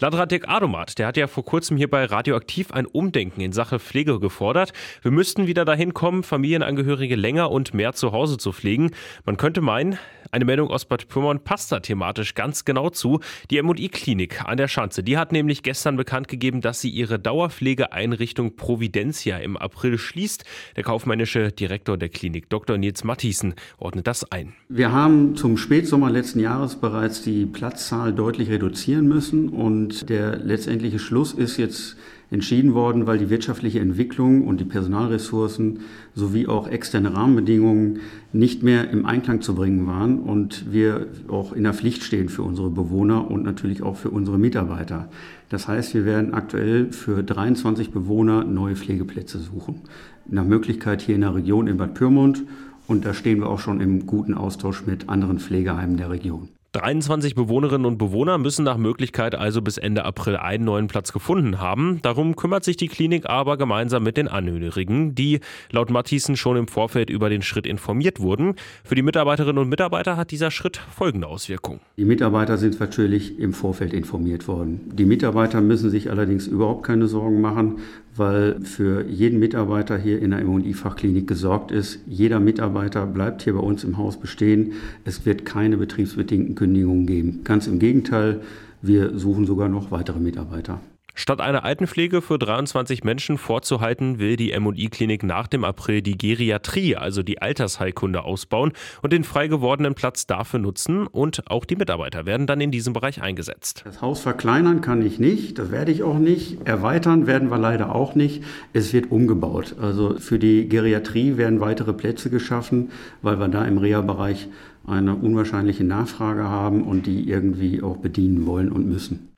Landrat Adomat, der hat ja vor kurzem hier bei Radioaktiv ein Umdenken in Sache Pflege gefordert. Wir müssten wieder dahin kommen, Familienangehörige länger und mehr zu Hause zu pflegen. Man könnte meinen, eine Meldung aus Bad Pyrmont passt da thematisch ganz genau zu. Die M&I-Klinik an der Schanze, die hat nämlich gestern bekannt gegeben, dass sie ihre Dauerpflegeeinrichtung Providencia im April schließt. Der kaufmännische Direktor der Klinik, Dr. Nils Mathiesen, ordnet das ein. Wir haben zum Spätsommer letzten Jahres bereits die Platzzahl deutlich reduzieren müssen und der letztendliche Schluss ist jetzt entschieden worden, weil die wirtschaftliche Entwicklung und die Personalressourcen sowie auch externe Rahmenbedingungen nicht mehr im Einklang zu bringen waren und wir auch in der Pflicht stehen für unsere Bewohner und natürlich auch für unsere Mitarbeiter. Das heißt, wir werden aktuell für 23 Bewohner neue Pflegeplätze suchen. Nach Möglichkeit hier in der Region in Bad Pyrmont und da stehen wir auch schon im guten Austausch mit anderen Pflegeheimen der Region. 23 Bewohnerinnen und Bewohner müssen nach Möglichkeit also bis Ende April einen neuen Platz gefunden haben. Darum kümmert sich die Klinik aber gemeinsam mit den Angehörigen, die laut Matthiesen schon im Vorfeld über den Schritt informiert wurden. Für die Mitarbeiterinnen und Mitarbeiter hat dieser Schritt folgende Auswirkungen. Die Mitarbeiter sind natürlich im Vorfeld informiert worden. Die Mitarbeiter müssen sich allerdings überhaupt keine Sorgen machen, weil für jeden Mitarbeiter hier in der MI-Fachklinik gesorgt ist. Jeder Mitarbeiter bleibt hier bei uns im Haus bestehen. Es wird keine betriebsbedingten Kündigungen geben. Ganz im Gegenteil, wir suchen sogar noch weitere Mitarbeiter. Statt eine Altenpflege für 23 Menschen vorzuhalten, will die MI-Klinik nach dem April die Geriatrie, also die Altersheilkunde, ausbauen und den frei gewordenen Platz dafür nutzen. Und auch die Mitarbeiter werden dann in diesem Bereich eingesetzt. Das Haus verkleinern kann ich nicht, das werde ich auch nicht. Erweitern werden wir leider auch nicht. Es wird umgebaut. Also für die Geriatrie werden weitere Plätze geschaffen, weil wir da im Reha-Bereich eine unwahrscheinliche Nachfrage haben und die irgendwie auch bedienen wollen und müssen.